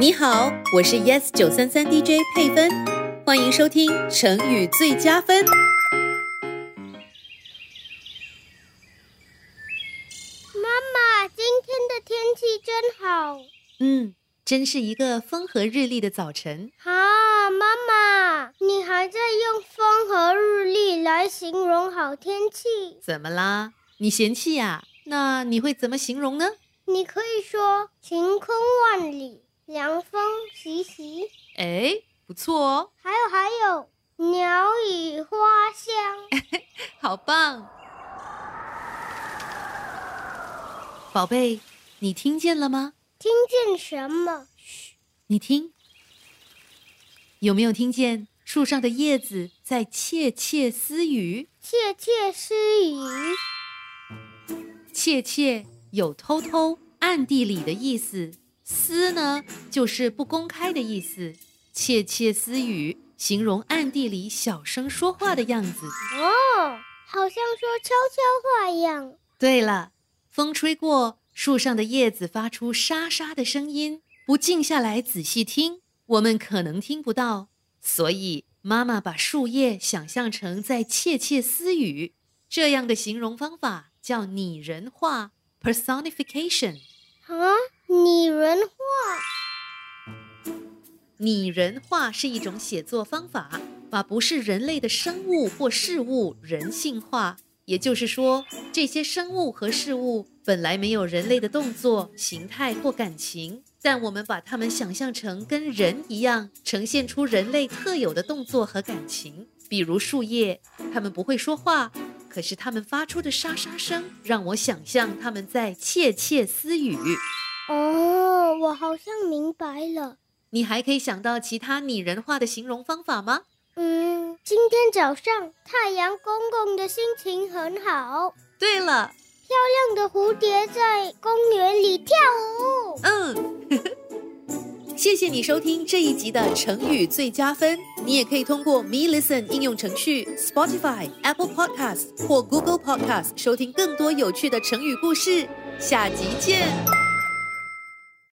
你好，我是 Yes 九三三 DJ 佩芬，欢迎收听成语最佳分。妈妈，今天的天气真好。嗯，真是一个风和日丽的早晨。啊，妈妈，你还在用风和日丽来形容好天气？怎么啦？你嫌弃呀？那你会怎么形容呢？你可以说晴空万里，凉风习习。哎，不错哦。还有还有，鸟语花香。好棒，宝贝，你听见了吗？听见什么？嘘，你听，有没有听见树上的叶子在窃窃私语？窃窃私语。窃窃有偷偷、暗地里的意思，私呢就是不公开的意思。窃窃私语形容暗地里小声说话的样子。哦，好像说悄悄话一样。对了，风吹过，树上的叶子发出沙沙的声音，不静下来仔细听，我们可能听不到。所以妈妈把树叶想象成在窃窃私语，这样的形容方法。叫拟人化 （personification）。啊，拟人化是一种写作方法，把不是人类的生物或事物人性化。也就是说，这些生物和事物本来没有人类的动作、形态或感情，但我们把它们想象成跟人一样，呈现出人类特有的动作和感情。比如树叶，它们不会说话。可是它们发出的沙沙声，让我想象他们在窃窃私语。哦，我好像明白了。你还可以想到其他拟人化的形容方法吗？嗯，今天早上太阳公公的心情很好。对了，漂亮的蝴蝶在公园里跳舞。嗯。谢谢你收听这一集的成语最佳分。你也可以通过 Me Listen 应用程序、Spotify、Apple Podcast 或 Google Podcast 收听更多有趣的成语故事。下集见。